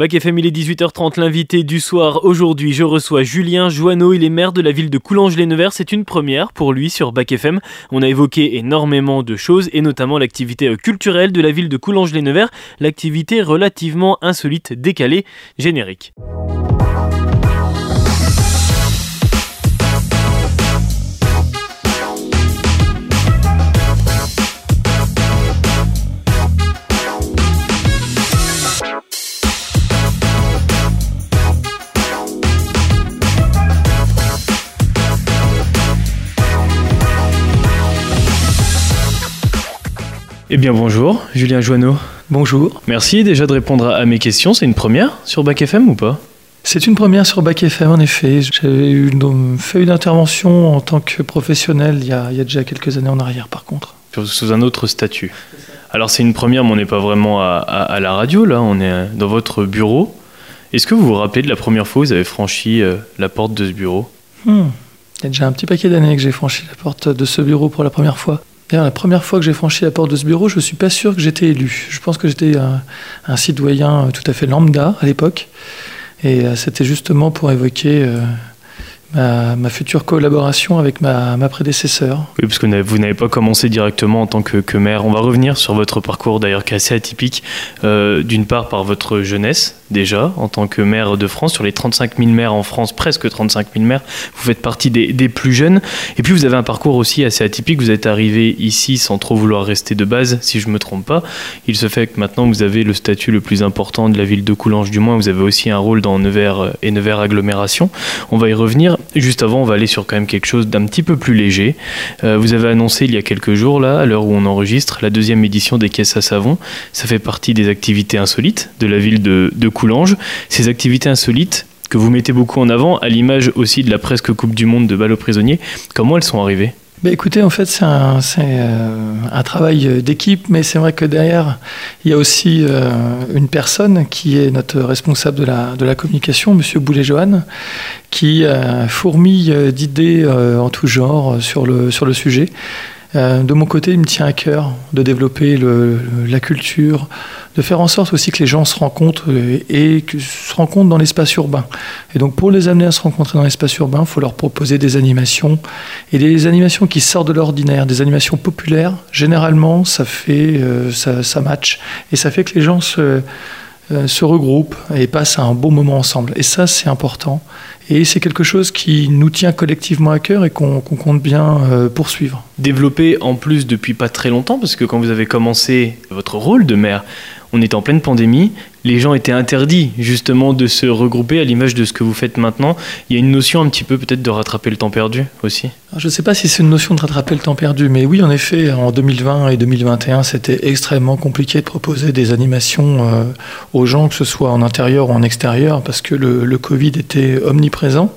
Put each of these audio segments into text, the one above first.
Bac FM, il est 18h30, l'invité du soir. Aujourd'hui, je reçois Julien Joanneau, il est maire de la ville de Coulanges-les-Nevers. C'est une première pour lui sur Bac FM. On a évoqué énormément de choses et notamment l'activité culturelle de la ville de Coulanges-les-Nevers, l'activité relativement insolite, décalée, générique. Eh bien bonjour, Julien Joanneau. Bonjour. Merci déjà de répondre à mes questions. C'est une première sur Bac FM ou pas? C'est une première sur Bac FM en effet. J'avais fait une intervention en tant que professionnel il y, a, déjà quelques années en arrière par contre. Sous un autre statut. Alors c'est une première mais on n'est pas vraiment à, la radio là, on est dans votre bureau. Est-ce que vous vous rappelez de la première fois où vous avez franchi euh, la porte de ce bureau? Hmm. Il y a déjà un petit paquet d'années que j'ai franchi la porte de ce bureau pour la première fois la première fois que j'ai franchi la porte de ce bureau, je ne suis pas sûr que j'étais élu. Je pense que j'étais un, citoyen tout à fait lambda à l'époque. Et euh, c'était justement pour évoquer euh, ma, future collaboration avec ma, ma prédécesseur. Oui, parce que vous n'avez pas commencé directement en tant que, maire. On va revenir sur votre parcours d'ailleurs qui est assez atypique. Euh, d'une part par votre jeunesse déjà en tant que maire de France. Sur les 35 000 maires en France, presque 35 000 maires, vous faites partie des, plus jeunes. Et puis vous avez un parcours aussi assez atypique. Vous êtes arrivé ici sans trop vouloir rester de base, si je ne me trompe pas. Il se fait que maintenant vous avez le statut le plus important de la ville de Coulanges, du moins vous avez aussi un rôle dans Nevers et Nevers Agglomération. On va y revenir. Juste avant, on va aller sur quand même quelque chose d'un petit peu plus léger. Euh, vous avez annoncé il y a quelques jours, là, à l'heure où on enregistre, la deuxième édition des caisses à savon. Ça fait partie des activités insolites de la ville de, de Coulanges. Ces activités insolites que vous mettez beaucoup en avant, à l'image aussi de la presque Coupe du Monde de balle aux prisonniers, comment elles sont arrivées? Bah écoutez, en fait, c'est un, euh, travail d'équipe, mais c'est vrai que derrière, il y a aussi euh, une personne qui est notre responsable de la, communication, Monsieur Boulet-Johan, qui euh, fourmille d'idées en tout genre sur le sujet. Euh, de mon côté, il me tient à cœur de développer la culture, de faire en sorte aussi que les gens se rencontrent et, se rencontrent dans l'espace urbain. Et donc pour les amener à se rencontrer dans l'espace urbain, il faut leur proposer des animations et des animations qui sortent de l'ordinaire, des animations populaires. Généralement, ça fait euh, ça, match et ça fait que les gens se euh, se regroupent et passent un bon moment ensemble. Et ça, c'est important. Et c'est quelque chose qui nous tient collectivement à cœur et qu'on compte bien euh, poursuivre. Développé en plus depuis pas très longtemps, parce que quand vous avez commencé votre rôle de maire, on est en pleine pandémie, les gens étaient interdits justement de se regrouper à l'image de ce que vous faites maintenant. Il y a une notion un petit peu peut-être de rattraper le temps perdu aussi. je ne sais pas si c'est une notion de rattraper le temps perdu, mais oui, en effet, en 2020 et 2021, c'était extrêmement compliqué de proposer des animations euh, aux gens, que ce soit en intérieur ou en extérieur, parce que le, Covid était omniprésent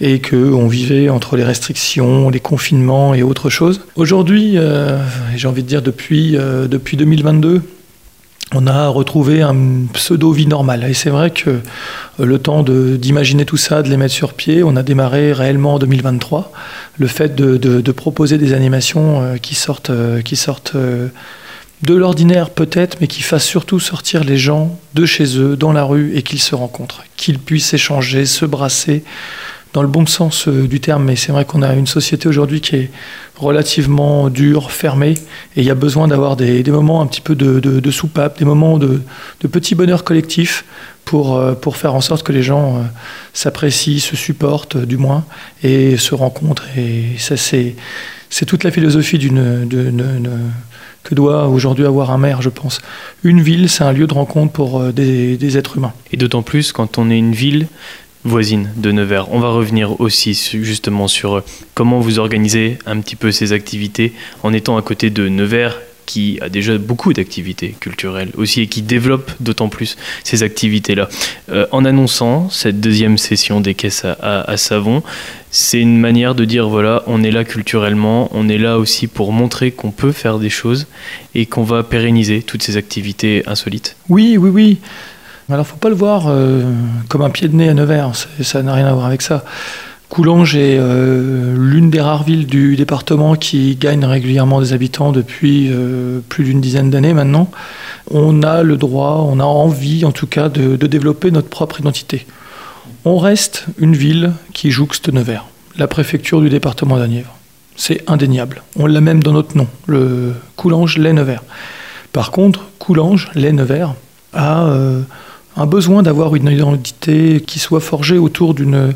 et qu'on vivait entre les restrictions, les confinements et autre chose. Aujourd'hui, euh, j'ai envie de dire depuis, euh, depuis 2022, on a retrouvé un pseudo-vie normale. Et c'est vrai que euh, le temps d'imaginer tout ça, de les mettre sur pied, on a démarré réellement en 2023. Le fait de, proposer des animations euh, qui sortent, euh, qui sortent de l'ordinaire peut-être, mais qui fassent surtout sortir les gens de chez eux, dans la rue, et qu'ils se rencontrent, qu'ils puissent échanger, se brasser, dans le bon sens euh, du terme, mais c'est vrai qu'on a une société aujourd'hui qui est relativement dure, fermée, et il y a besoin d'avoir des, moments un petit peu de, soupape, des moments de, petit bonheur collectif pour, euh, pour faire en sorte que les gens euh, s'apprécient, se supportent du moins, et se rencontrent. Et ça, c'est, c'est toute la philosophie que doit aujourd'hui avoir un maire, je pense. Une ville, c'est un lieu de rencontre pour des êtres humains. Et d'autant plus quand on est une ville voisine de Nevers. On va revenir aussi justement sur euh, comment vous organisez un petit peu ces activités en étant à côté de Nevers qui a déjà beaucoup d'activités culturelles aussi et qui développe d'autant plus ces activités-là. Euh, en annonçant cette deuxième session des caisses à, savon, c'est une manière de dire voilà, on est là culturellement, on est là aussi pour montrer qu'on peut faire des choses et qu'on va pérenniser toutes ces activités insolites. Oui, oui, oui. Alors, faut pas le voir euh, comme un pied de nez à Nevers, ça n'a rien à voir avec ça. Coulanges est euh, l'une des rares villes du département qui gagne régulièrement des habitants depuis euh, plus d'une dizaine d'années maintenant. on a le droit, on a envie en tout cas de, développer notre propre identité. On reste une ville qui jouxte Nevers, la préfecture du département d'Anièvre. C'est indéniable. On l'a même dans notre nom, le Coulanges les Nevers. Par contre, Coulanges les Nevers a un besoin d'avoir une identité qui soit forgée autour d'une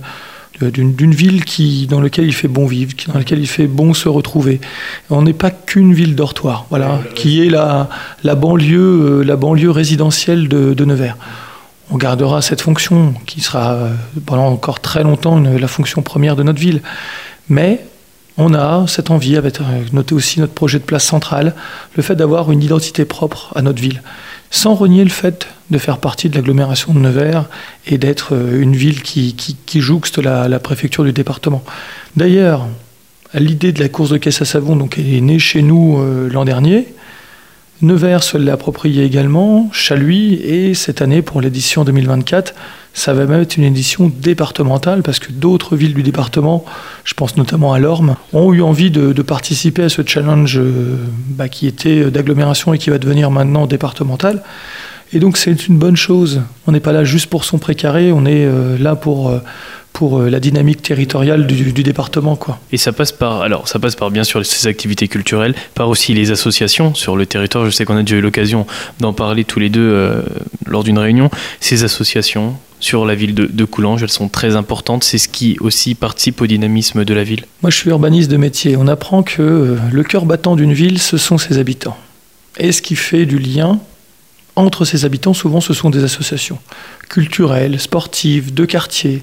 d'une ville qui, dans laquelle il fait bon vivre, dans laquelle il fait bon se retrouver. On n'est pas qu'une ville dortoir, voilà, qui est la, la, banlieue, euh, la banlieue résidentielle de, de, Nevers. On gardera cette fonction qui sera euh, pendant encore très longtemps la fonction première de notre ville. Mais on a cette envie, avec noté aussi notre projet de place centrale, le fait d'avoir une identité propre à notre ville sans renier le fait de faire partie de l'agglomération de Nevers et d'être euh, une ville qui, jouxte la, préfecture du département. D'ailleurs, l'idée de la course de caisse à savon donc, est née chez nous euh, l'an dernier. Nevers se l'a approprié également, Chaluis, et cette année, pour l'édition 2024, ça va même être une édition départementale parce que d'autres villes du département, je pense notamment à Lorme, ont eu envie de, participer à ce challenge euh, bah, qui était d'agglomération et qui va devenir maintenant départemental. Et donc c'est une bonne chose. On n'est pas là juste pour son précaré, on est euh, là pour euh, pour la dynamique territoriale du, département. Quoi. Et ça passe par, alors ça passe par bien sûr ces activités culturelles, par aussi les associations sur le territoire. Je sais qu'on a déjà eu l'occasion d'en parler tous les deux lors d'une réunion. Ces associations, sur la ville de, Coulanges. Elles sont très importantes. C'est ce qui aussi participe au dynamisme de la ville. Moi, je suis urbaniste de métier. On apprend que euh, le cœur battant d'une ville, ce sont ses habitants. Et ce qui fait du lien entre ses habitants, souvent, ce sont des associations culturelles, sportives, de quartier.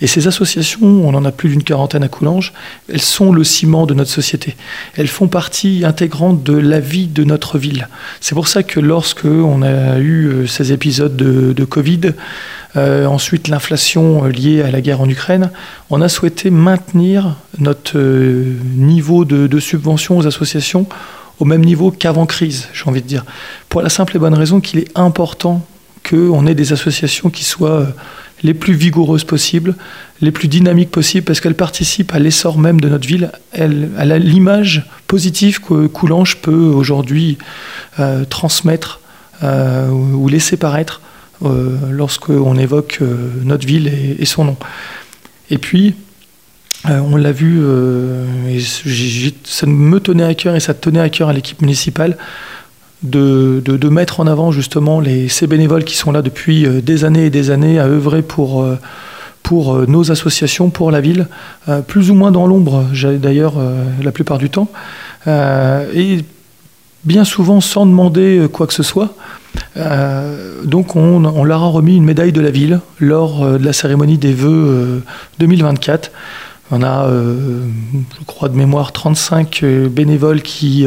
Et ces associations, on en a plus d'une quarantaine à Coulanges, elles sont le ciment de notre société. Elles font partie intégrante de la vie de notre ville. C'est pour ça que lorsque on a eu euh, ces épisodes de, Covid, euh, ensuite l'inflation euh, liée à la guerre en Ukraine, on a souhaité maintenir notre niveau de, de subvention aux associations au même niveau qu'avant crise, j'ai envie de dire. Pour la simple et bonne raison qu'il est important qu'on ait des associations qui soient euh, les plus vigoureuses possibles, les plus dynamiques possibles, parce qu'elles participent à l'essor même de notre ville, à l'image positive que Coulanges peut aujourd'hui euh, transmettre euh, ou laisser paraître lorsqu'on évoque notre ville et, son nom. Et puis, on l'a vu, ça me tenait à cœur et ça tenait à cœur à l'équipe municipale, de, de, mettre en avant justement les, ces bénévoles qui sont là depuis euh, des années et des années à œuvrer pour, euh, pour euh, nos associations, pour la ville, plus ou moins dans l'ombre d'ailleurs la plupart du temps, et bien souvent sans demander quoi que ce soit. donc on, on, leur a remis une médaille de la ville lors de la cérémonie des vœux 2024. On a, je crois de mémoire, 35 bénévoles qui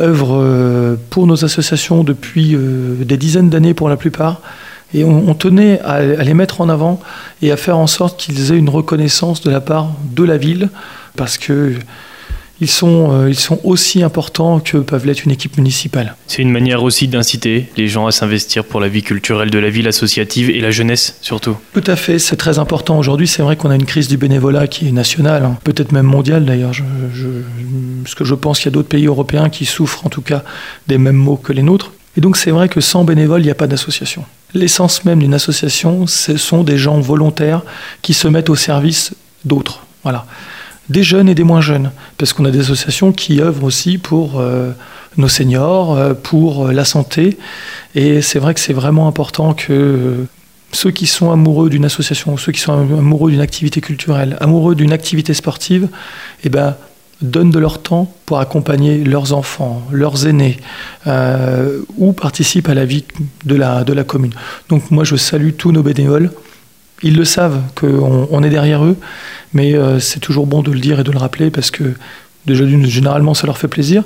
œuvrent euh, pour nos associations depuis euh, des dizaines d'années pour la plupart. Et on, tenait à, les mettre en avant et à faire en sorte qu'ils aient une reconnaissance de la part de la ville, parce que ils sont, euh, ils sont aussi importants que peuvent l'être une équipe municipale. C'est une manière aussi d'inciter les gens à s'investir pour la vie culturelle de la ville associative et la jeunesse surtout. Tout à fait, c'est très important aujourd'hui. C'est vrai qu'on a une crise du bénévolat qui est nationale, hein. peut-être même mondiale d'ailleurs. Je, parce que je pense qu'il y a d'autres pays européens qui souffrent en tout cas des mêmes maux que les nôtres. Et donc c'est vrai que sans bénévoles, il n'y a pas d'association. L'essence même d'une association, ce sont des gens volontaires qui se mettent au service d'autres. Voilà des jeunes et des moins jeunes, parce qu'on a des associations qui œuvrent aussi pour euh, nos seniors, euh, pour euh, la santé, et c'est vrai que c'est vraiment important que ceux qui sont amoureux d'une association, ceux qui sont amoureux d'une activité culturelle, amoureux d'une activité sportive, eh ben, donnent de leur temps pour accompagner leurs enfants, leurs aînés, ou participent à la vie de la, de la commune. Donc moi je salue tous nos bénévoles ils le savent qu'on on est derrière eux, mais euh, c'est toujours bon de le dire et de le rappeler parce que déjà généralement ça leur fait plaisir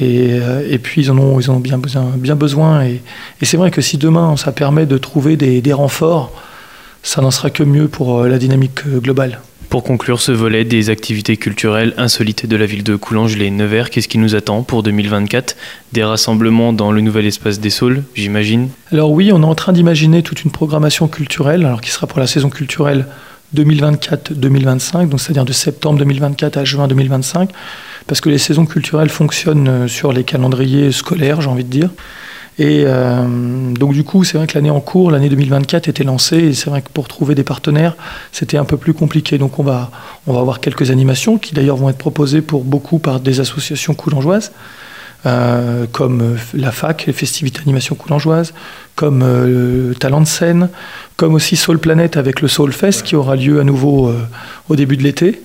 et, euh, puis ils en ont, ils ont bien besoin. Et, c'est vrai que si demain ça permet de trouver des, des renforts, ça n'en sera que mieux pour euh, la dynamique globale. Pour conclure ce volet des activités culturelles insolites de la ville de Coulanges, les Nevers, qu'est-ce qui nous attend pour 2024 Des rassemblements dans le nouvel espace des Saules, j'imagine? Alors oui, on est en train d'imaginer toute une programmation culturelle, alors qui sera pour la saison culturelle 2024-2025, donc c'est-à-dire de septembre 2024 à juin 2025, parce que les saisons culturelles fonctionnent sur les calendriers scolaires, j'ai envie de dire. Et donc du coup, c'est vrai que l'année en cours, l'année 2024 était lancée, et c'est vrai que pour trouver des partenaires, c'était un peu plus compliqué. Donc on va, on va avoir quelques animations qui d'ailleurs vont être proposées pour beaucoup par des associations coulangeoises. Euh, comme la fac, les festivités d'animation coulangeoise, comme euh, Talent de scène, comme aussi Soul Planet avec le Soul Fest qui aura lieu à nouveau euh, au début de l'été.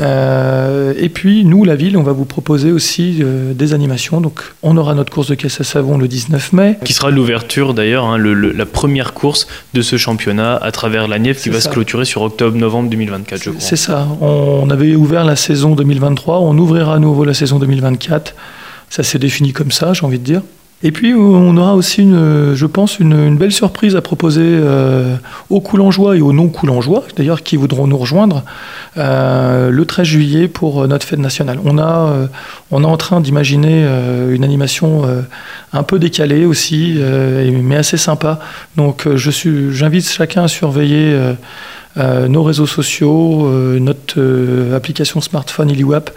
Et puis, nous, la ville, on va vous proposer aussi des animations. Donc, on aura notre course de caisse à savon le 19 mai. Qui sera l'ouverture, d'ailleurs, hein, la première course de ce championnat à travers la Nièvre qui va se clôturer sur octobre-novembre 2024, je crois. C'est ça. On avait ouvert la saison 2023. On ouvrira à nouveau la saison 2024. Ça s'est défini comme ça, j'ai envie de dire. Et puis on aura aussi, une, je pense, une, belle surprise à proposer euh, aux Coulangeois et aux non-Coulangeois, d'ailleurs, qui voudront nous rejoindre euh, le 13 juillet pour notre fête nationale. On, a, euh, on est en train d'imaginer une animation un peu décalée aussi, mais assez sympa. Donc j'invite chacun à surveiller euh, nos réseaux sociaux, euh, notre euh, application smartphone IliWap.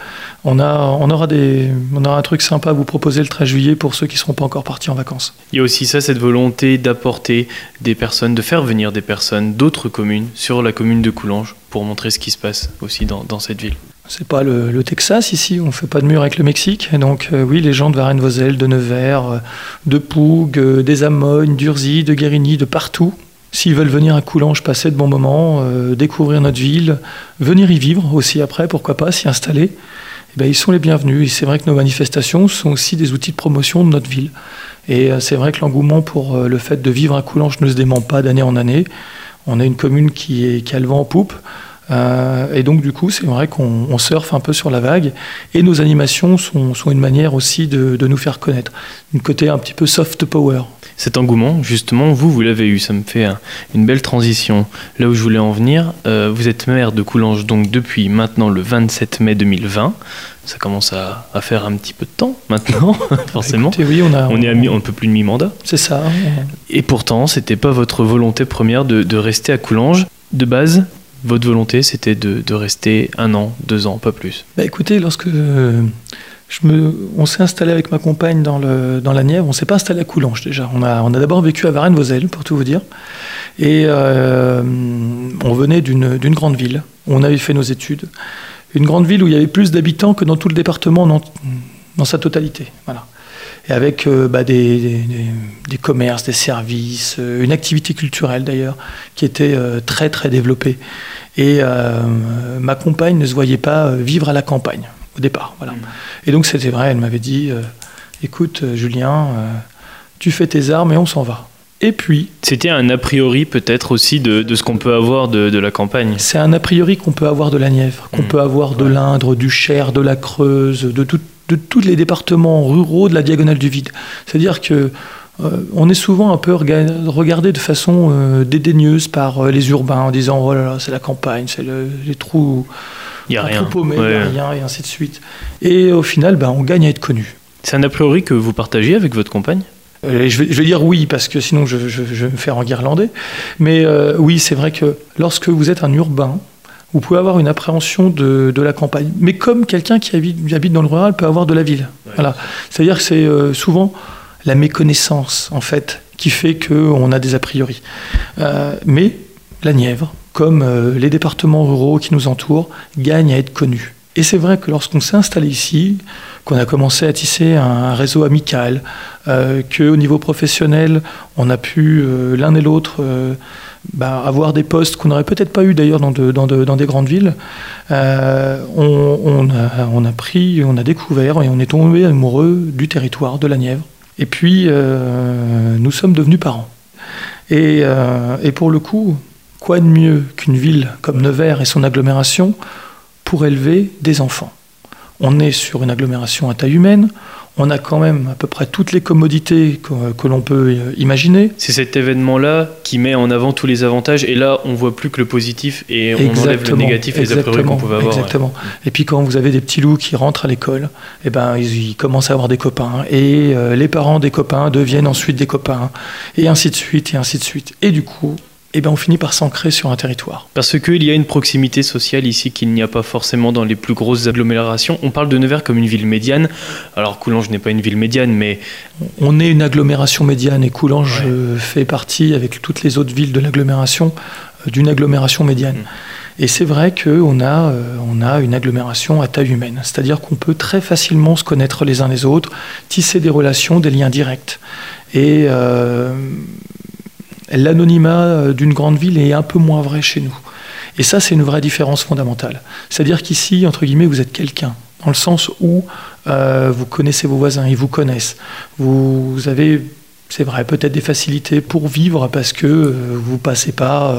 On, a, on, aura des, on aura un truc sympa à vous proposer le 13 juillet pour ceux qui ne seront pas encore partis en vacances. Il y a aussi ça, cette volonté d'apporter des personnes, de faire venir des personnes d'autres communes sur la commune de Coulanges pour montrer ce qui se passe aussi dans, dans cette ville. C'est pas le, Texas ici, on fait pas de mur avec le Mexique. donc oui, les gens de Varennes-Vauzelles, de Nevers, de Pougue, des Amognes, d'Urzy, de Guérigny, de partout, S'ils veulent venir à Coulanges, passer de bons moments, euh, découvrir notre ville, venir y vivre aussi après, pourquoi pas, s'y installer, eh ben, ils sont les bienvenus. Et c'est vrai que nos manifestations sont aussi des outils de promotion de notre ville. Et euh, c'est vrai que l'engouement pour euh, le fait de vivre à Coulanges ne se dément pas d'année en année. On a une commune qui, est, qui a le vent en poupe. et donc, du coup, c'est vrai qu'on surfe un peu sur la vague. Et nos animations sont, une manière aussi de, de, nous faire connaître. Une côté un petit peu soft power cet engouement, justement, vous, vous l'avez eu. Ça me fait une belle transition. Là où je voulais en venir, euh, vous êtes maire de Coulanges donc depuis maintenant le 27 mai 2020. Ça commence à, faire un petit peu de temps maintenant, forcément. oui, on, a, on, est à un peu plus de mi-mandat. C'est ça. Et pourtant, c'était pas votre volonté première de, rester à Coulanges. De base, votre volonté, c'était de, rester un an, deux ans, pas plus. Bah écoutez, lorsque on s'est installé avec ma compagne dans, la Nièvre. On s'est pas installé à Coulanges déjà. On a, d'abord vécu à Varennes-Vauzelles, pour tout vous dire. Et euh, on venait d'une grande ville. On avait fait nos études. Une grande ville où il y avait plus d'habitants que dans tout le département dans, sa totalité. Voilà. Et avec euh, bah, des, commerces, des services, euh, une activité culturelle d'ailleurs, qui était très très développée. Et ma compagne ne se voyait pas vivre à la campagne au départ. Voilà. Mm. Et donc c'était vrai, elle m'avait dit, euh, écoute euh, Julien, euh, tu fais tes armes et on s'en va. Et puis... C'était un a priori peut-être aussi de, de ce qu'on peut avoir de, de la campagne. C'est un a priori qu'on peut avoir de la Nièvre, qu'on mm. peut avoir de l'Indre, du Cher, de la Creuse, de, de tous les départements ruraux de la diagonale du vide. C'est-à-dire que on est souvent un peu regardé de façon dédaigneuse par les urbains en disant oh là là c'est la campagne, c'est les trous il n'y a rien. il a rien, et ainsi de suite. Et au final, ben, on gagne à être connu. C'est un a priori que vous partagez avec votre compagne? Euh, je, vais, dire oui, parce que sinon je, vais me faire en guirlandais. Mais euh, oui, c'est vrai que lorsque vous êtes un urbain, vous pouvez avoir une appréhension de, la campagne. Mais comme quelqu'un qui habite, dans le rural peut avoir de la ville. Voilà. C'est-à-dire que c'est euh, souvent la méconnaissance, en fait, qui fait qu'on a des a priori. mais la Nièvre, comme euh, les départements ruraux qui nous entourent, gagnent à être connus. Et c'est vrai que lorsqu'on s'est installé ici, qu'on a commencé à tisser un, réseau amical, euh, qu'au niveau professionnel, on a pu euh, l'un et l'autre bah, avoir des postes qu'on n'aurait peut-être pas eu d'ailleurs dans, des grandes villes, on, a, pris, on a découvert et on est tombé amoureux du territoire de la Nièvre. Et puis, nous sommes devenus parents. Et pour le coup, Quoi de mieux qu'une ville comme Nevers et son agglomération pour élever des enfants? On est sur une agglomération à taille humaine, on a quand même à peu près toutes les commodités que, l'on peut euh, imaginer. C'est cet événement-là qui met en avant tous les avantages, et là, on voit plus que le positif et on enlève le négatif et les a priori qu'on pouvait avoir. Exactement. Et puis quand vous avez des petits loups qui rentrent à l'école, eh ben, ils, commencent à avoir des copains, et euh, les parents des copains deviennent ensuite des copains, et ainsi de suite, et ainsi de suite. Et du coup, eh ben on finit par s'ancrer sur un territoire. Parce qu'il y a une proximité sociale ici qu'il n'y a pas forcément dans les plus grosses agglomérations. On parle de Nevers comme une ville médiane. Alors Coulanges n'est pas une ville médiane, mais... On est une agglomération médiane et Coulanges euh, fait partie, avec toutes les autres villes de l'agglomération, euh, d'une agglomération médiane. Mm. Et c'est vrai qu'on a, euh, on a une agglomération à taille humaine. C'est-à-dire qu'on peut très facilement se connaître les uns les autres, tisser des relations, des liens directs. Et l'anonymat euh, d'une grande ville est un peu moins vrai chez nous. Et ça, c'est une vraie différence fondamentale. C'est-à-dire qu'ici, entre guillemets, vous êtes quelqu'un, dans le sens où euh, vous connaissez vos voisins, ils vous connaissent. Vous, avez, c'est vrai, peut-être des facilités pour vivre parce que euh, vous passez pas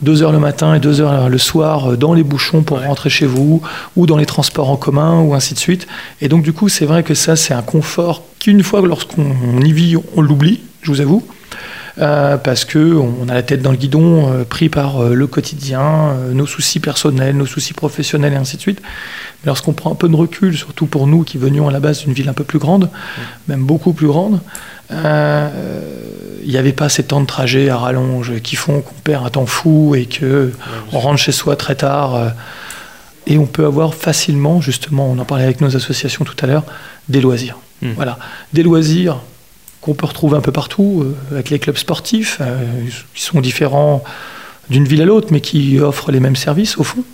deux heures le matin et deux heures le soir dans les bouchons pour rentrer chez vous, ou dans les transports en commun, ou ainsi de suite. Et donc, du coup, c'est vrai que ça, c'est un confort qu'une fois, lorsqu'on y vit, on l'oublie, je vous avoue. Euh, parce que on a la tête dans le guidon, euh, pris par euh, le quotidien, nos soucis personnels, nos soucis professionnels et ainsi de suite. Mais lorsqu'on prend un peu de recul, surtout pour nous qui venions à la base d'une ville un peu plus grande, même beaucoup plus grande, il n'y avait pas ces temps de trajet à rallonge qui font qu'on perd un temps fou et que on rentre chez soi très tard. et on peut avoir facilement, justement, on en parlait avec nos associations tout à l'heure, des loisirs. Hmm. Voilà, des loisirs qu'on peut retrouver un peu partout, euh, avec les clubs sportifs, euh, qui sont différents d'une ville à l'autre, mais qui offrent les mêmes services au fond.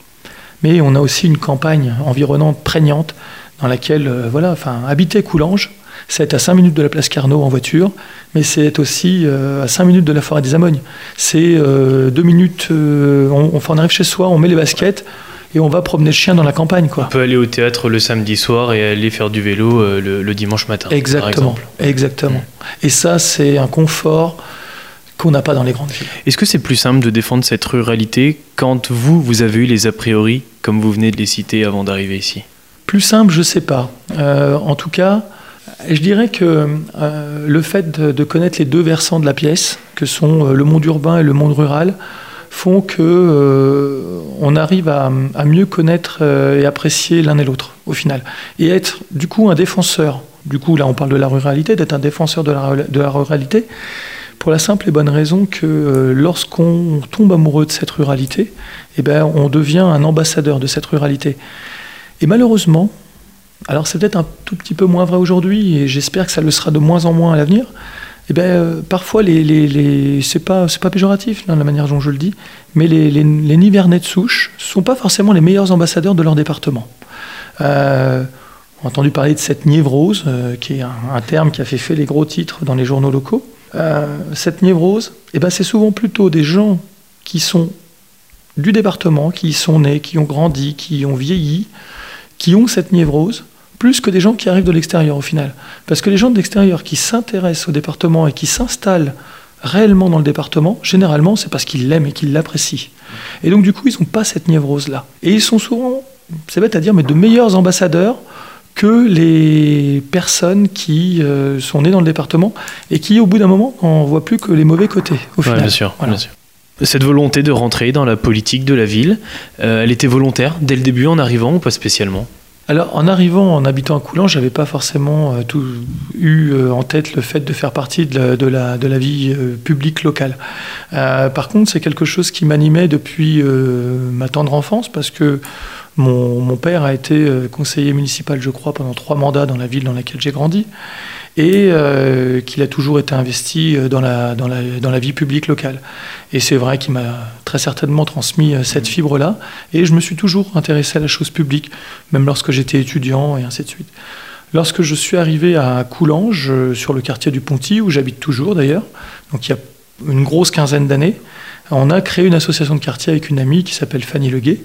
Mais on a aussi une campagne environnante prégnante dans laquelle, euh, voilà, enfin, habiter Coulanges, c'est à 5 minutes de la place Carnot en voiture, mais c'est aussi à 5 minutes de la forêt des Amognes. C'est 2 minutes, on, on, arrive chez soi, on met les baskets, et on va promener le chien dans la campagne. Quoi. On peut aller au théâtre le samedi soir et aller faire du vélo euh, le, dimanche matin. Exactement. Exactement. Et ça, c'est un confort qu'on n'a pas dans les grandes villes. Est-ce que c'est plus simple de défendre cette ruralité quand vous, vous avez eu les a priori, comme vous venez de les citer avant d'arriver ici? Plus simple, je ne sais pas. Euh, en tout cas, je dirais que euh, le fait de, connaître les deux versants de la pièce, que sont le monde urbain et le monde rural, font que euh, on arrive à, mieux connaître euh, et apprécier l'un et l'autre au final. Et être du coup un défenseur. Du coup là on parle de la ruralité d'être un défenseur de la, de la, ruralité pour la simple et bonne raison que euh, lorsqu'on tombe amoureux de cette ruralité eh ben on devient un ambassadeur de cette ruralité. Et malheureusement alors c'est peut-être un tout petit peu moins vrai aujourd'hui et j'espère que ça le sera de moins en moins à l'avenir eh ben, euh, parfois, les, les, c'est pas, péjoratif dans la manière dont je le dis, mais les, Nivernais de souche sont pas forcément les meilleurs ambassadeurs de leur département. Euh, on a entendu parler de cette névrose, euh, qui est un, terme qui a fait les gros titres dans les journaux locaux. Cette névrose, eh ben, c'est souvent plutôt des gens qui sont du département, qui y sont nés, qui ont grandi, qui ont vieilli, qui ont cette névrose, plus que des gens qui arrivent de l'extérieur au final. Parce que les gens de l'extérieur qui s'intéressent au département et qui s'installent réellement dans le département, généralement, c'est parce qu'ils l'aiment et qu'ils l'apprécient. Et donc, du coup, ils n'ont pas cette névrose-là. Et ils sont souvent, c'est bête à dire, mais de meilleurs ambassadeurs que les personnes qui euh, sont nées dans le département et qui, au bout d'un moment, n'en voient plus que les mauvais côtés, au final. bien sûr, bien sûr. Cette volonté de rentrer dans la politique de la ville, euh, elle était volontaire dès le début en arrivant ou pas spécialement? Alors, en arrivant, en habitant à Coulanges, j'avais pas forcément euh, tout, eu euh, en tête le fait de faire partie de la vie euh, publique locale. par contre, c'est quelque chose qui m'animait depuis ma tendre enfance, parce que mon, mon, père a été conseiller municipal, je crois, pendant trois mandats dans la ville dans laquelle j'ai grandi et euh, qu'il a toujours été investi euh, dans la, dans la, dans la vie publique locale. Et c'est vrai qu'il m'a très certainement transmis euh, cette fibre-là, et je me suis toujours intéressé à la chose publique, même lorsque j'étais étudiant, et ainsi de suite. Lorsque je suis arrivé à Coulanges, sur le quartier du Ponty, où j'habite toujours d'ailleurs, donc il y a une grosse quinzaine d'années, on a créé une association de quartier avec une amie qui s'appelle Fanny Leguet,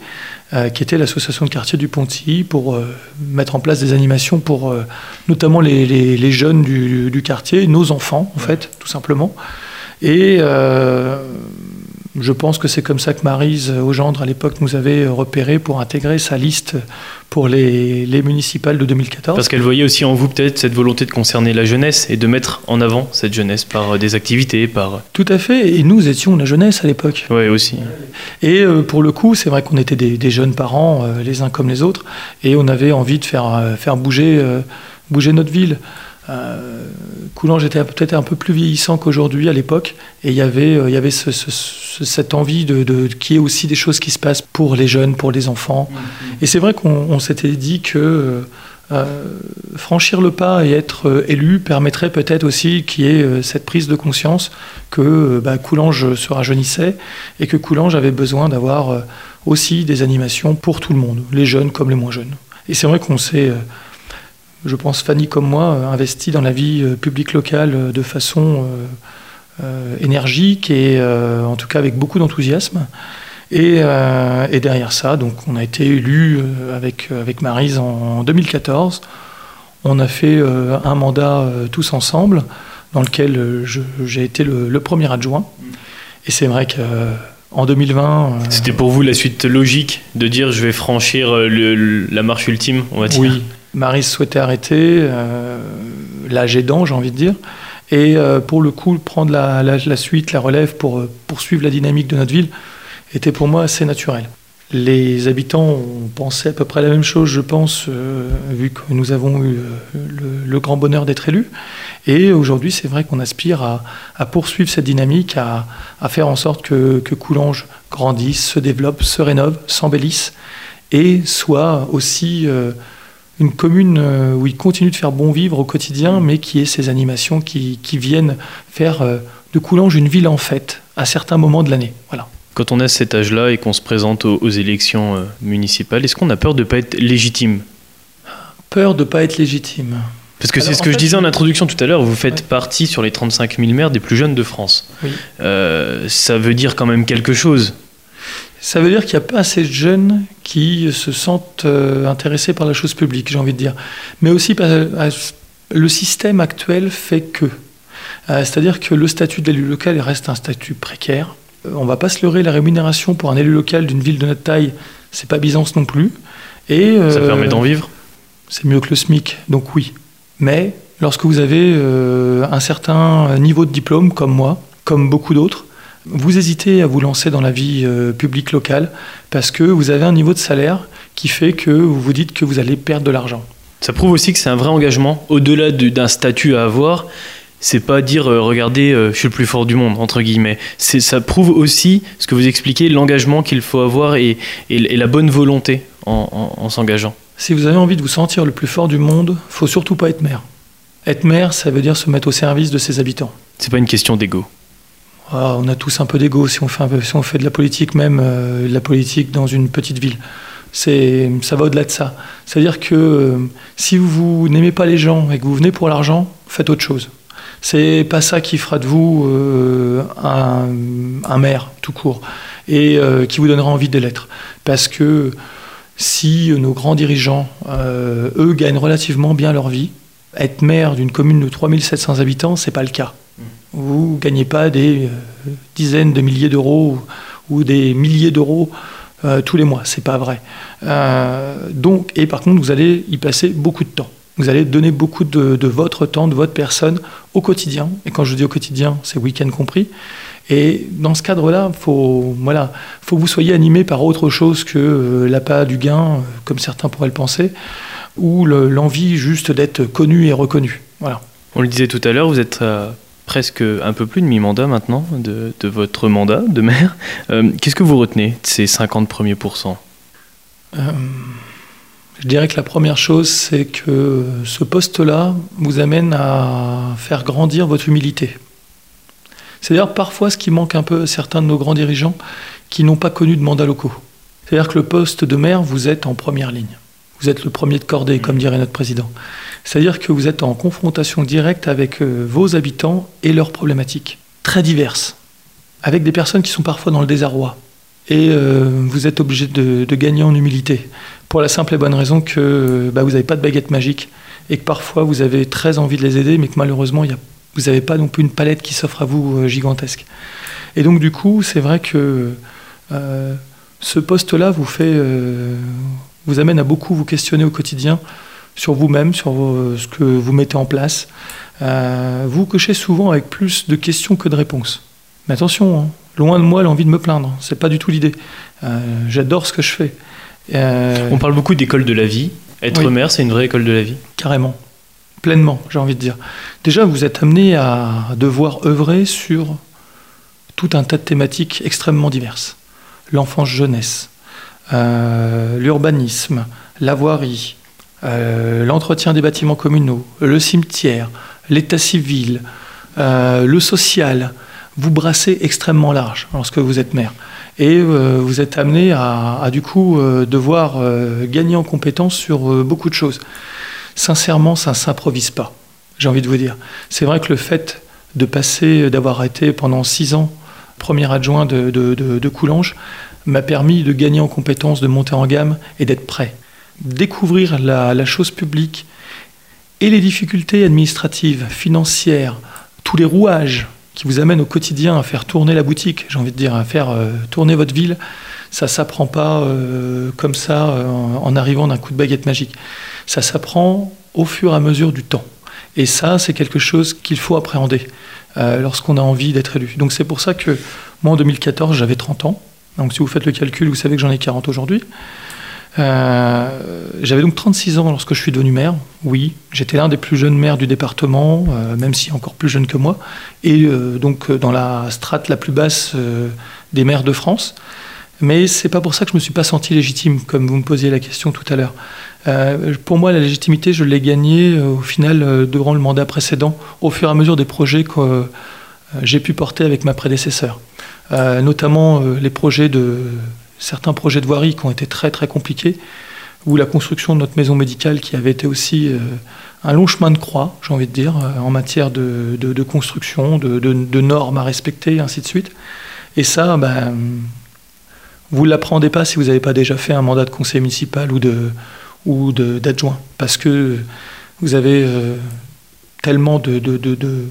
euh, qui était l'association de quartier du Ponty, pour euh, mettre en place des animations pour euh, notamment les, jeunes du, quartier, nos enfants en fait, tout simplement. Et je pense que c'est comme ça que Marise Augendre, à l'époque, nous avait repéré pour intégrer sa liste pour les, municipales de 2014. Parce qu'elle voyait aussi en vous peut-être cette volonté de concerner la jeunesse et de mettre en avant cette jeunesse par euh, des activités, par... Tout à fait, et nous étions la jeunesse à l'époque. Oui, aussi. Et euh, pour le coup, c'est vrai qu'on était des, jeunes parents, euh, les uns comme les autres, et on avait envie de faire, faire bouger, bouger notre ville. Coulanges était peut-être un peu plus vieillissant qu'aujourd'hui à l'époque, et il y avait, il y avait cette envie de, de qu'il y ait aussi des choses qui se passent pour les jeunes, pour les enfants. Et c'est vrai qu'on s'était dit que euh, franchir le pas et être euh, élu permettrait peut-être aussi qu'il y ait euh, cette prise de conscience que bah, Coulanges se rajeunissait et que Coulanges avait besoin d'avoir aussi des animations pour tout le monde, les jeunes comme les moins jeunes. Et c'est vrai qu'on s'est, je pense Fanny comme moi, investi dans la vie publique locale de façon énergique et en tout cas avec beaucoup d'enthousiasme. Euh, et, derrière ça, donc, on a été élu euh, avec, avec Marise en 2014. On a fait euh, un mandat tous ensemble, dans lequel j'ai été le, premier adjoint. Et c'est vrai qu'en 2020. C'était pour vous la suite logique de dire je vais franchir la marche ultime, on va dire? Oui, Marise souhaitait arrêter, l'âge aidant, j'ai envie de dire. Et pour le coup, prendre la, suite, la relève pour poursuivre la dynamique de notre ville, était pour moi assez naturel. Les habitants ont pensé à peu près la même chose, je pense, euh, vu que nous avons eu euh, le, grand bonheur d'être élus. Et aujourd'hui, c'est vrai qu'on aspire à, poursuivre cette dynamique, à, faire en sorte que, Coulanges grandisse, se développe, se rénove, s'embellisse et soit aussi euh, une commune où il continue de faire bon vivre au quotidien, mais qui ait ces animations qui, qui viennent faire de Coulanges une ville en fête à certains moments de l'année. Voilà. Quand on a cet âge-là et qu'on se présente aux, élections euh, municipales, est-ce qu'on a peur de ne pas être légitime? Peur de ne pas être légitime. Parce que c'est ce que je disais en introduction tout à l'heure, vous faites partie sur les 35 000 maires des plus jeunes de France. Oui. Euh, ça veut dire quand même quelque chose. Ça veut dire qu'il n'y a pas assez de jeunes qui se sentent euh, intéressés par la chose publique, j'ai envie de dire. Mais aussi, le système actuel fait que. C'est-à-dire que le statut d'élu local reste un statut précaire. On va pas se leurrer, la rémunération pour un élu local d'une ville de notre taille, c'est pas Byzance non plus. Et, Ça euh, permet d'en vivre? C'est mieux que le SMIC, donc oui. Mais lorsque vous avez euh, un certain niveau de diplôme, comme moi, comme beaucoup d'autres, vous hésitez à vous lancer dans la vie euh, publique locale parce que vous avez un niveau de salaire qui fait que vous vous dites que vous allez perdre de l'argent. Ça prouve aussi que c'est un vrai engagement, au-delà d'un statut à avoir, c'est pas dire euh, regardez euh, je suis le plus fort du monde entre guillemets. C'est ça prouve aussi ce que vous expliquez l'engagement qu'il faut avoir et, et, la bonne volonté en, s'engageant. Si vous avez envie de vous sentir le plus fort du monde faut surtout pas être maire. Être maire ça veut dire se mettre au service de ses habitants. C'est pas une question d'ego ah, on a tous un peu d'ego si on fait de la politique même euh, de la politique dans une petite ville ça va au-delà de ça c'est à dire que si vous n'aimez pas les gens et que vous venez pour l'argent faites autre chose c'est pas ça qui fera de vous euh, un, maire tout court et euh, qui vous donnera envie de l'être. Parce que si nos grands dirigeants, euh, eux, gagnent relativement bien leur vie, être maire d'une commune de 3700 habitants, c'est pas le cas. Vous ne gagnez pas des dizaines de milliers d'euros ou, des milliers d'euros tous les mois, c'est pas vrai. donc, et par contre, vous allez y passer beaucoup de temps. Vous allez donner beaucoup de, votre temps, de votre personne au quotidien. Et quand je dis au quotidien, c'est week-end compris. Et dans ce cadre-là, faut voilà, faut que vous soyez animé par autre chose que euh, l'appât du gain, euh, comme certains pourraient le penser, ou l'envie juste d'être connu et reconnu. Voilà. On le disait tout à l'heure, vous êtes euh, presque un peu plus de mi-mandat maintenant de, votre mandat de maire. Qu'est-ce que vous retenez de ces 50 premiers pourcents? Je dirais que la première chose, c'est que ce poste-là vous amène à faire grandir votre humilité. C'est d'ailleurs parfois ce qui manque un peu à certains de nos grands dirigeants qui n'ont pas connu de mandats locaux. C'est-à-dire que le poste de maire, vous êtes en première ligne. Vous êtes le premier de cordée, comme dirait notre président. C'est-à-dire que vous êtes en confrontation directe avec euh, vos habitants et leurs problématiques, très diverses, avec des personnes qui sont parfois dans le désarroi. Et euh, vous êtes obligé de, gagner en humilité pour la simple et bonne raison que bah, vous n'avez pas de baguette magique et que parfois vous avez très envie de les aider, mais que malheureusement, vous n'avez pas non plus une palette qui s'offre à vous euh, gigantesque. Et donc du coup, c'est vrai que euh, ce poste-là vous fait, euh, vous amène à beaucoup vous questionner au quotidien sur vous-même, sur ce que vous mettez en place. vous cochez souvent avec plus de questions que de réponses. Mais attention, hein, loin de moi l'envie de me plaindre. C'est pas du tout l'idée. J'adore ce que je fais. Euh, On parle beaucoup d'école de la vie. Être maire, c'est une vraie école de la vie Carrément. pleinement, j'ai envie de dire. Déjà, vous êtes amené à devoir œuvrer sur tout un tas de thématiques extrêmement diverses. L'enfance-jeunesse, euh, l'urbanisme, la voirie, euh, l'entretien des bâtiments communaux, le cimetière, l'état civil, euh, le social. Vous brassez extrêmement large lorsque vous êtes maire. Et vous êtes amené à, du coup devoir gagner en compétences sur beaucoup de choses. Sincèrement, ça ne s'improvise pas, j'ai envie de vous dire. C'est vrai que le fait de passer, d'avoir été pendant six ans premier adjoint de, de, Coulanges, m'a permis de gagner en compétences, de monter en gamme et d'être prêt. Découvrir la, chose publique et les difficultés administratives, financières, tous les rouages qui vous amènent au quotidien à faire tourner la boutique, j'ai envie de dire, à faire euh, tourner votre ville, ça s'apprend pas euh, comme ça euh, en arrivant d'un coup de baguette magique. Ça s'apprend au fur et à mesure du temps. Et ça, c'est quelque chose qu'il faut appréhender. Lorsqu'on a envie d'être élu. Donc c'est pour ça que moi en 2014 j'avais 30 ans. Donc si vous faites le calcul, vous savez que j'en ai 40 aujourd'hui. Euh, j'avais donc 36 ans lorsque je suis devenu maire. Oui, j'étais l'un des plus jeunes maires du département, euh, même si encore plus jeune que moi, et donc dans la strate la plus basse des maires de France. Mais c'est pas pour ça que je me suis pas senti légitime, comme vous me posiez la question tout à l'heure. Euh, pour moi, la légitimité, je l'ai gagnée euh, au final euh, durant le mandat précédent, au fur et à mesure des projets que j'ai pu porter avec ma prédécesseur. Notamment les projets de certains projets de voirie qui ont été très très compliqués, ou la construction de notre maison médicale qui avait été aussi un long chemin de croix, j'ai envie de dire, en matière de, construction, de, normes à respecter, ainsi de suite. Et ça, ben, vous ne l'apprenez pas si vous n'avez pas déjà fait un mandat de conseil municipal ou de, ou d'adjoint, parce que vous avez euh, tellement de, de,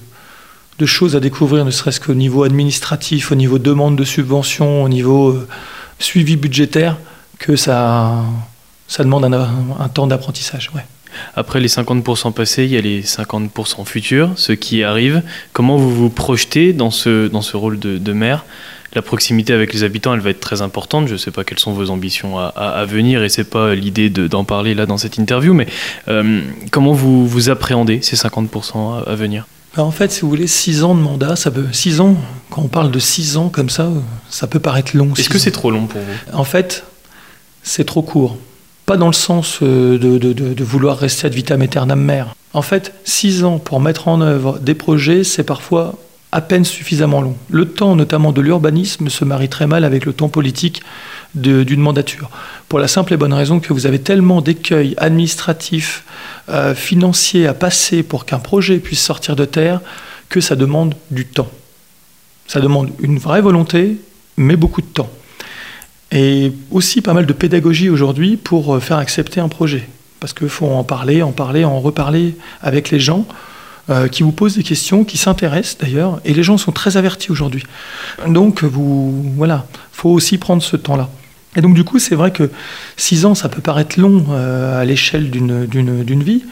choses à découvrir, ne serait-ce qu'au niveau administratif, au niveau demande de subventions, au niveau euh, suivi budgétaire, que ça, ça demande un, temps d'apprentissage. Après les 50% passés, il y a les 50% futurs, ceux qui arrivent. Comment vous vous projetez dans ce, dans ce rôle de, de maire? La proximité avec les habitants, elle va être très importante. Je ne sais pas quelles sont vos ambitions à, venir et c'est pas l'idée d'en parler là dans cette interview, mais euh, comment vous, vous appréhendez ces 50% à, venir? Ben, en fait, si vous voulez, 6 ans de mandat, ça peut. 6 ans, quand on parle de 6 ans comme ça, ça peut paraître long. Est-ce que c'est trop long pour vous? En fait, c'est trop court. Pas dans le sens euh, de, de, vouloir rester ad vitam aeternam mère. En fait, 6 ans pour mettre en œuvre des projets, c'est parfois à peine suffisamment long. Le temps notamment de l'urbanisme se marie très mal avec le temps politique d'une mandature. Pour la simple et bonne raison que vous avez tellement d'écueils administratifs, euh, financiers à passer pour qu'un projet puisse sortir de terre que ça demande du temps. Ça demande une vraie volonté, mais beaucoup de temps. Et aussi pas mal de pédagogie aujourd'hui pour euh, faire accepter un projet. Parce qu'il faut en parler, en parler, en reparler avec les gens euh, qui vous posent des questions, qui s'intéressent d'ailleurs, et les gens sont très avertis aujourd'hui. Donc, vous, voilà, faut aussi prendre ce temps-là. Et donc, du coup, c'est vrai que six ans, ça peut paraître long euh, à l'échelle d'une vie,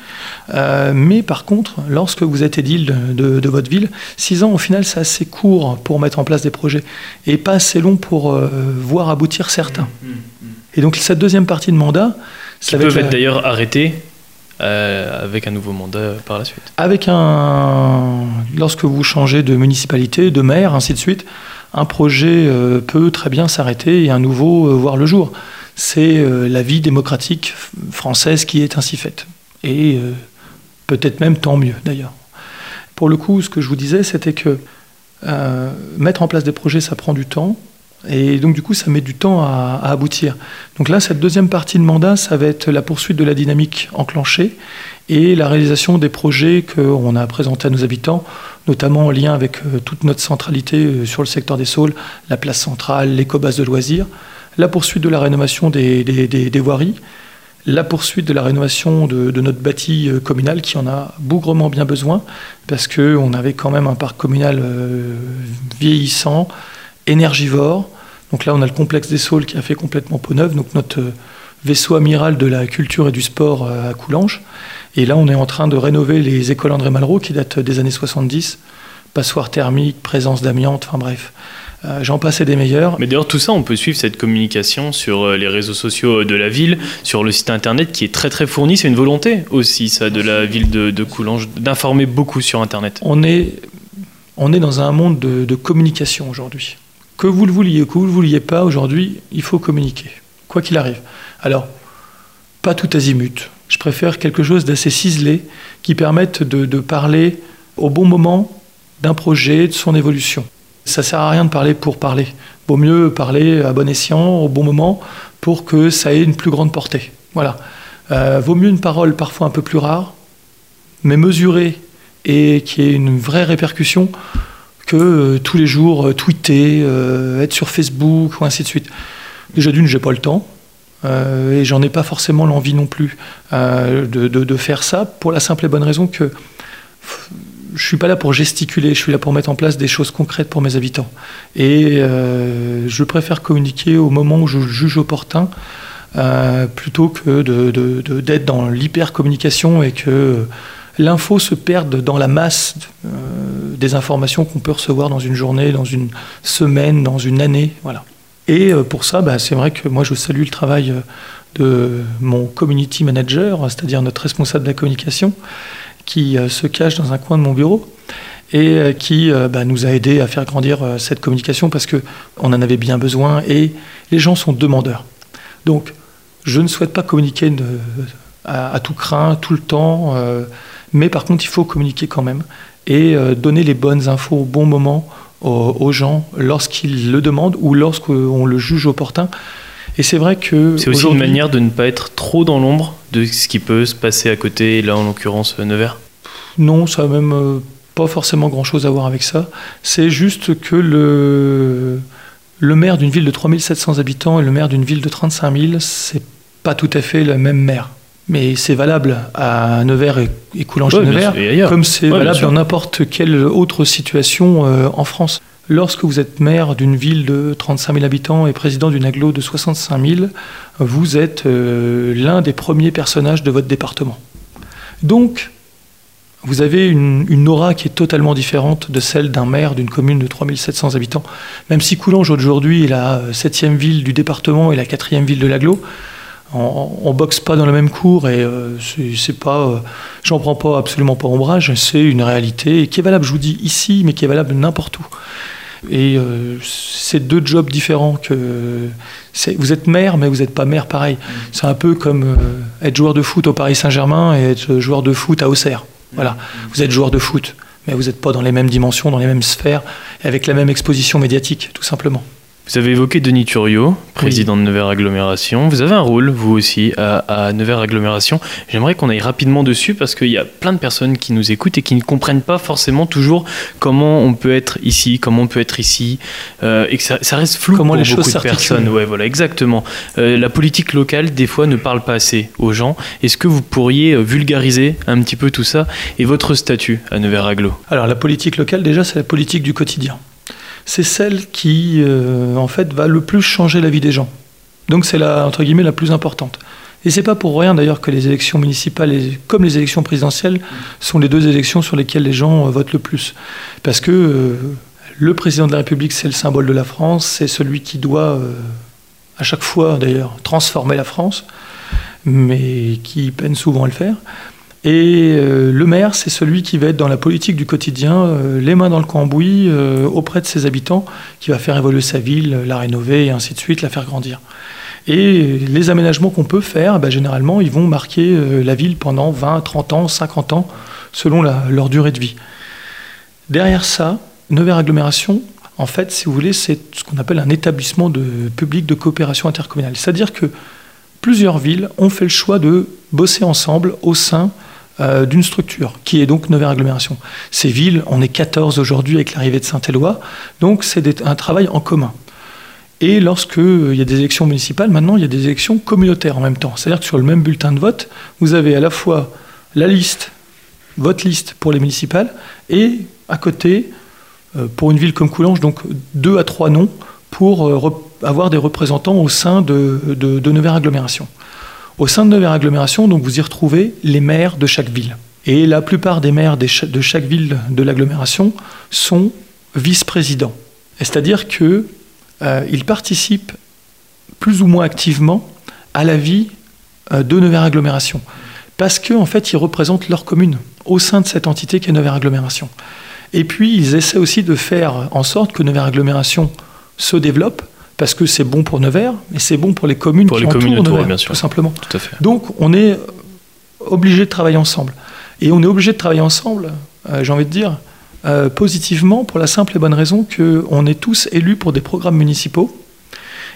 euh, mais par contre, lorsque vous êtes édile de, de, votre ville, six ans, au final, c'est assez court pour mettre en place des projets, et pas assez long pour voir aboutir certains. Mmh, mmh, mmh. Et donc, cette deuxième partie de mandat, ça peut être d'ailleurs arrêté euh, avec un nouveau mandat par la suite. Avec un, lorsque vous changez de municipalité, de maire, ainsi de suite, un projet euh, peut très bien s'arrêter et un nouveau euh, voir le jour. C'est la vie démocratique française qui est ainsi faite. Et peut-être même tant mieux d'ailleurs. Pour le coup, ce que je vous disais, c'était que mettre en place des projets, ça prend du temps. Et donc, du coup, ça met du temps à, aboutir. Donc là, cette deuxième partie de mandat, ça va être la poursuite de la dynamique enclenchée et la réalisation des projets qu'on a présentés à nos habitants, notamment en lien avec euh, toute notre centralité euh, sur le secteur des Saules, la place centrale, l'éco-base de loisirs, la poursuite de la rénovation des, voiries, la poursuite de la rénovation de, notre bâti euh, communal qui en a bougrement bien besoin, parce qu'on avait quand même un parc communal vieillissant, énergivore, donc là, on a le complexe des Saules qui a fait complètement peau neuve, donc notre euh, vaisseau amiral de la culture et du sport euh, à Coulanges. Et là, on est en train de rénover les écoles André Malraux qui datent des années 70, passoire thermique, présence d'amiante, enfin bref. Euh, j'en passais des meilleurs. Mais d'ailleurs, tout ça, on peut suivre cette communication sur euh, les réseaux sociaux de la ville, sur le site internet qui est très très fourni. C'est une volonté aussi, ça, de la ville de, de Coulanges, d'informer beaucoup sur internet. On est, on est dans un monde de, de communication aujourd'hui. Que vous le vouliez, que vous ne le vouliez pas, aujourd'hui, il faut communiquer, quoi qu'il arrive. Alors, pas tout azimut. Je préfère quelque chose d'assez ciselé qui permette de, parler au bon moment d'un projet, de son évolution. Ça sert à rien de parler pour parler. Vaut mieux parler à bon escient, au bon moment, pour que ça ait une plus grande portée. Voilà. Euh, vaut mieux une parole parfois un peu plus rare, mais mesurée et qui ait une vraie répercussion que euh, tous les jours euh, tweeter, euh, être sur Facebook ou ainsi de suite. Déjà d'une, j'ai pas le temps. Et j'en ai pas forcément l'envie non plus de, faire ça pour la simple et bonne raison que je suis pas là pour gesticuler, je suis là pour mettre en place des choses concrètes pour mes habitants. Et je préfère communiquer au moment où je juge opportun plutôt que d'être dans l'hyper-communication et que l'info se perde dans la masse euh, des informations qu'on peut recevoir dans une journée, dans une semaine, dans une année. Voilà. Et euh, pour ça, bah, c'est vrai que moi je salue le travail de mon community manager, c'est-à-dire notre responsable de la communication, qui euh, se cache dans un coin de mon bureau et euh, qui euh, bah, nous a aidé à faire grandir cette communication parce qu'on en avait bien besoin et les gens sont demandeurs. Donc, je ne souhaite pas communiquer à, tout craint, tout le temps, euh, mais par contre, il faut communiquer quand même et euh, donner les bonnes infos au bon moment aux, aux gens lorsqu'ils le demandent ou lorsqu'on le juge opportun. Et c'est vrai que. C'est aussi une manière de ne pas être trop dans l'ombre de ce qui peut se passer à côté, là en l'occurrence Nevers Non, ça n'a même euh, pas forcément grand chose à voir avec ça. C'est juste que le, le maire d'une ville de 3700 habitants et le maire d'une ville de 35 000, c'est pas tout à fait le même maire. Mais c'est valable à Nevers et, Coulanges-Nevers, ouais, comme c'est ouais, valable dans n'importe quelle autre situation euh, en France. Lorsque vous êtes maire d'une ville de 35 000 habitants et président d'une aglo de 65 000, vous êtes euh, l'un des premiers personnages de votre département. Donc, vous avez une, une, aura qui est totalement différente de celle d'un maire d'une commune de 3 700 habitants. Même si Coulanges aujourd'hui est la septième ville du département et la quatrième ville de l'aglo, on, ne boxe pas dans la même cour et euh, c'est pas, euh, j'en prends pas absolument pas ombrage. C'est une réalité qui est valable, je vous dis ici, mais qui est valable n'importe où. Et euh, c'est deux jobs différents que vous êtes maire, mais vous n'êtes pas maire pareil. C'est un peu comme être joueur de foot au Paris Saint-Germain et être joueur de foot à Auxerre. Voilà, vous êtes joueur de foot, mais vous n'êtes pas dans les mêmes dimensions, dans les mêmes sphères, avec la même exposition médiatique, tout simplement. Vous avez évoqué Denis Thuriot, président oui. de Nevers Agglomération. Vous avez un rôle, vous aussi, à, à Nevers Agglomération. J'aimerais qu'on aille rapidement dessus parce qu'il y a plein de personnes qui nous écoutent et qui ne comprennent pas forcément toujours comment on peut être ici, comment on peut être ici, euh, et que ça, ça, reste flou comment pour les beaucoup choses de personnes. Ouais, voilà, exactement. Euh, la politique locale, des fois, ne parle pas assez aux gens. Est-ce que vous pourriez vulgariser un petit peu tout ça et votre statut à Nevers Agglo Alors, la politique locale, déjà, c'est la politique du quotidien c'est celle qui, euh, en fait, va le plus changer la vie des gens. Donc c'est la, entre guillemets, la plus importante. Et c'est pas pour rien d'ailleurs que les élections municipales, comme les élections présidentielles, sont les deux élections sur lesquelles les gens euh, votent le plus. Parce que euh, le président de la République, c'est le symbole de la France, c'est celui qui doit, à chaque fois d'ailleurs, transformer la France, mais qui peine souvent à le faire. Et euh, le maire, c'est celui qui va être dans la politique du quotidien, euh, les mains dans le cambouis, euh, auprès de ses habitants, qui va faire évoluer sa ville, la rénover et ainsi de suite, la faire grandir. Et les aménagements qu'on peut faire, bah, généralement, ils vont marquer la ville pendant 20, 30 ans, 50 ans, selon leur durée de vie. Derrière ça, Nevers Agglomération, en fait, si vous voulez, c'est ce qu'on appelle un établissement de public de coopération intercommunale. C'est-à-dire que plusieurs villes ont fait le choix de bosser ensemble au sein euh, d'une structure, qui est donc Nevers Agglomération. Ces villes, on est 14 aujourd'hui avec l'arrivée de Saint-Éloi, donc c'est un travail en commun. Et lorsqu'il euh, y a des élections municipales, maintenant, il y a des élections communautaires en même temps. C'est-à-dire que sur le même bulletin de vote, vous avez à la fois la liste, votre liste pour les municipales, et à côté, euh, pour une ville comme Coulanges, donc deux à trois noms pour euh, avoir des représentants au sein de, de, de Nevers Agglomération. Au sein de Nevers Agglomération, donc, vous y retrouvez les maires de chaque ville. Et la plupart des maires de chaque ville de l'agglomération sont vice-présidents. C'est-à-dire qu'ils participent plus ou moins activement à la vie de Nevers Agglomération. Parce qu'en en fait, ils représentent leur commune au sein de cette entité qu'est Nevers Agglomération. Et puis, ils essaient aussi de faire en sorte que Nevers Agglomération se développe, parce que c'est bon pour Nevers, mais c'est bon pour les communes pour qui les communes entourent Nevers, bien sûr. tout simplement. Tout à fait. Donc, on est obligé de travailler ensemble. Et on est obligé de travailler ensemble, euh, j'ai envie de dire, euh, positivement, pour la simple et bonne raison qu'on est tous élus pour des programmes municipaux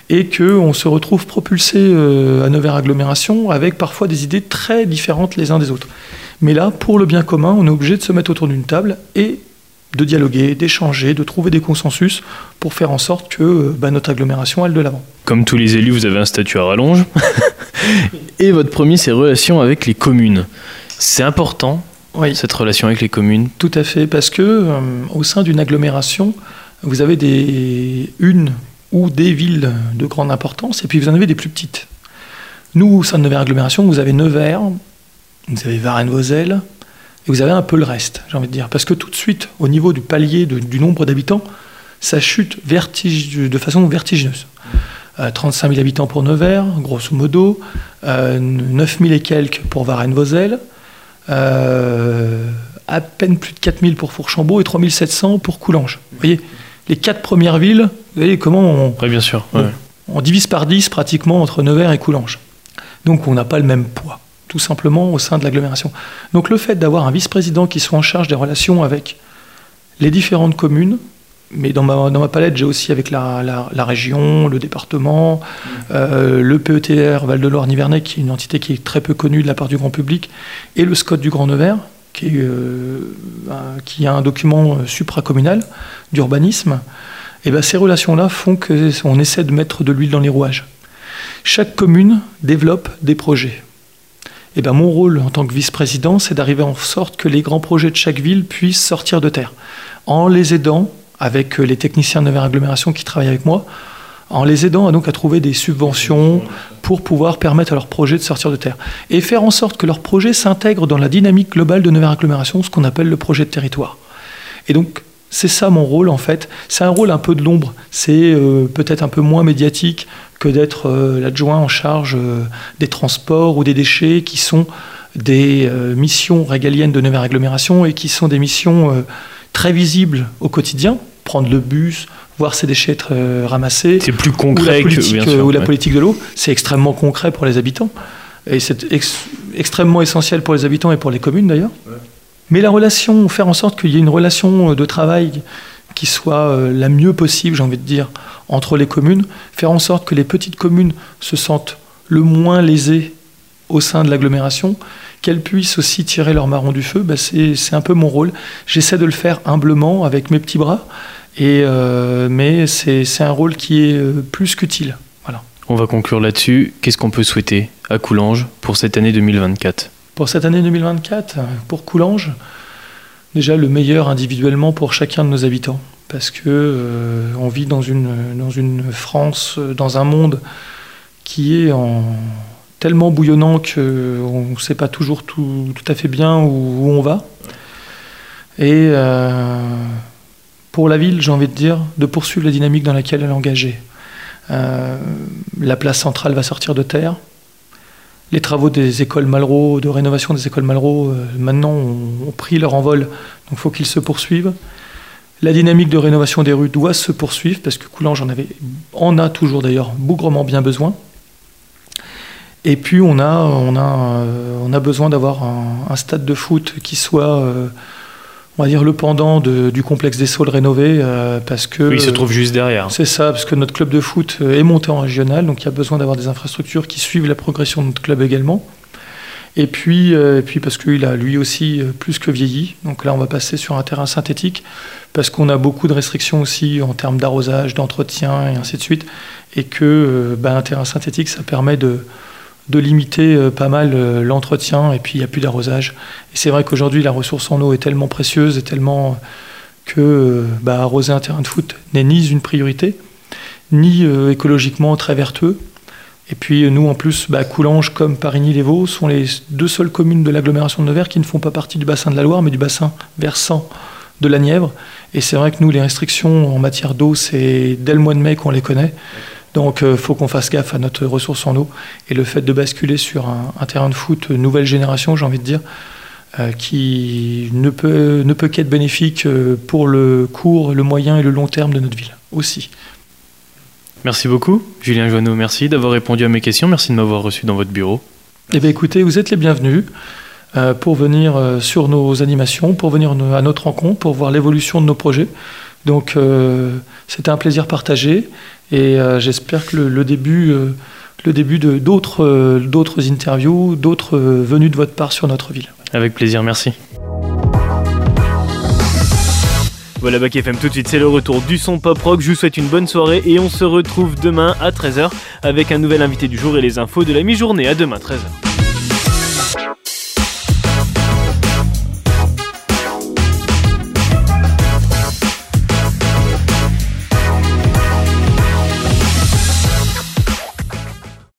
et qu'on se retrouve propulsé euh, à Nevers Agglomération avec parfois des idées très différentes les uns des autres. Mais là, pour le bien commun, on est obligé de se mettre autour d'une table et de dialoguer, d'échanger, de trouver des consensus pour faire en sorte que euh, bah, notre agglomération aille de l'avant. Comme tous les élus, vous avez un statut à rallonge. Et votre premier, c'est relation avec les communes. C'est important, Oui, cette relation avec les communes. tout à fait, parce que euh, au sein d'une agglomération, vous avez des une ou des villes de grande importance, et puis vous en avez des plus petites. Nous, au sein de Nevers Agglomération, vous avez Nevers, vous avez Varennes-Vauzelles, et vous avez un peu le reste, j'ai envie de dire. Parce que tout de suite, au niveau du palier de- du nombre d'habitants, ça chute vertige- de façon vertigineuse. Euh, 35 000 habitants pour Nevers, grosso modo, euh, 9 000 et quelques pour Varennes-Vauzelles, euh, à peine plus de 4 000 pour Fourchambault et 3 700 pour Coulanges. Vous voyez, les quatre premières villes, vous voyez comment on, Oui, bien sûr. Ouais. ouais. on divise par 10 pratiquement entre Nevers et Coulanges. Donc on n'a pas le même poids, tout simplement au sein de l'agglomération. Donc le fait d'avoir un vice-président qui soit en charge des relations avec les différentes communes, mais dans ma, dans ma palette, j'ai aussi avec la, la- la région, le département, euh, le PETR Val-de-Loire-Nivernais, qui est une entité qui est très peu connue de la part du grand public, et le SCOT du Grand Nevers, qui, est, euh, un- qui a un document euh, supracommunal d'urbanisme. Et ben, ces relations-là font qu'on essaie de mettre de l'huile dans les rouages. Chaque commune développe des projets. Et ben, mon rôle en tant que vice-président, c'est d'arriver en sorte que les grands projets de chaque ville puissent sortir de terre, en les aidant avec euh, les techniciens de Nevers Agglomération qui travaillent avec moi, en les aidant à, donc à trouver des subventions pour pouvoir permettre à leurs projets de sortir de terre. Et faire en sorte que leurs projets s'intègrent dans la dynamique globale de Nevers Agglomération, ce qu'on appelle le projet de territoire. Et donc, c'est ça mon rôle en fait. C'est un rôle un peu de l'ombre. C'est euh, peut-être un peu moins médiatique que d'être euh, l'adjoint en charge euh, des transports ou des déchets qui sont des euh, missions régaliennes de Nevers Agglomération et qui sont des missions euh, très visibles au quotidien. Prendre le bus, voir ses déchets être euh, ramassés, C'est plus ou la concret politique, que. Bien sûr, ou la ouais. politique de l'eau, c'est extrêmement concret pour les habitants. Et c'est ex- extrêmement essentiel pour les habitants et pour les communes d'ailleurs. Mais la relation, faire en sorte qu'il y ait une relation de travail qui soit euh, la mieux possible, j'ai envie de dire, entre les communes, faire en sorte que les petites communes se sentent le moins lésées au sein de l'agglomération, qu'elles puissent aussi tirer leur marron du feu, bah, c'est un peu mon rôle. J'essaie de le faire humblement avec mes petits bras, et, euh, mais c'est un rôle qui est euh, plus qu'utile. Voilà. On va conclure là-dessus. Qu'est-ce qu'on peut souhaiter à Coulanges pour cette année 2024 Pour cette année 2024, euh, pour Coulanges, déjà le meilleur individuellement pour chacun de nos habitants. Parce que euh, on vit dans une, dans une France, euh, dans un monde qui est en, tellement bouillonnant qu'on ne sait pas toujours tout, à fait bien où, on va. Et euh, pour la ville, j'ai envie de dire, de poursuivre la dynamique dans laquelle elle est engagée. La place centrale va sortir de terre. Les travaux des écoles Malraux, de rénovation des écoles Malraux, euh, maintenant ont, pris leur envol, donc il faut qu'ils se poursuivent. La dynamique de rénovation des rues doit se poursuivre, parce que Coulanges en, a toujours d'ailleurs bougrement bien besoin. Et puis on a, euh, besoin d'avoir un, un stade de foot qui soit, euh, on va dire, le pendant de- du complexe des Saules rénové, euh, parce que... Oui, il se trouve juste derrière. C'est ça, parce que notre club de foot euh, est monté en régional, donc il y a besoin d'avoir des infrastructures qui suivent la progression de notre club également. Et puis, euh, et puis parce qu'il a lui aussi plus que vieilli, donc là on va passer sur un terrain synthétique, parce qu'on a beaucoup de restrictions aussi en termes d'arrosage, d'entretien et ainsi de suite, et que ben, un terrain synthétique ça permet de, de limiter euh, pas mal euh, l'entretien, et puis il n'y a plus d'arrosage. Et c'est vrai qu'aujourd'hui la ressource en eau est tellement précieuse et tellement que euh, bah, arroser un terrain de foot n'est ni une priorité, ni écologiquement très vertueux. Et puis nous, en plus, bah, Coulanges comme Parigny-les-Vaux sont les deux seules communes de l'agglomération de Nevers qui ne font pas partie du bassin de la Loire, mais du bassin versant de la Nièvre. Et c'est vrai que nous, les restrictions en matière d'eau, c'est dès le mois de mai qu'on les connaît. Donc il euh, faut qu'on fasse gaffe à notre ressource en eau. Et le fait de basculer sur un, terrain de foot nouvelle génération, j'ai envie de dire, euh, qui ne peut, ne peut qu'être bénéfique euh, pour le court, le moyen et le long terme de notre ville aussi. Merci beaucoup, Julien Joanneau. Merci d'avoir répondu à mes questions. Merci de m'avoir reçu dans votre bureau. Eh bien, écoutez, vous êtes les bienvenus pour venir sur nos animations, pour venir à notre rencontre, pour voir l'évolution de nos projets. Donc, c'était un plaisir partagé et j'espère que le, début le début de d'autres d'autres interviews, d'autres venues de votre part sur notre ville. Avec plaisir, merci. Voilà Bac FM tout de suite, c'est le retour du son pop rock. Je vous souhaite une bonne soirée et on se retrouve demain à 13h avec un nouvel invité du jour et les infos de la mi-journée. À demain 13h.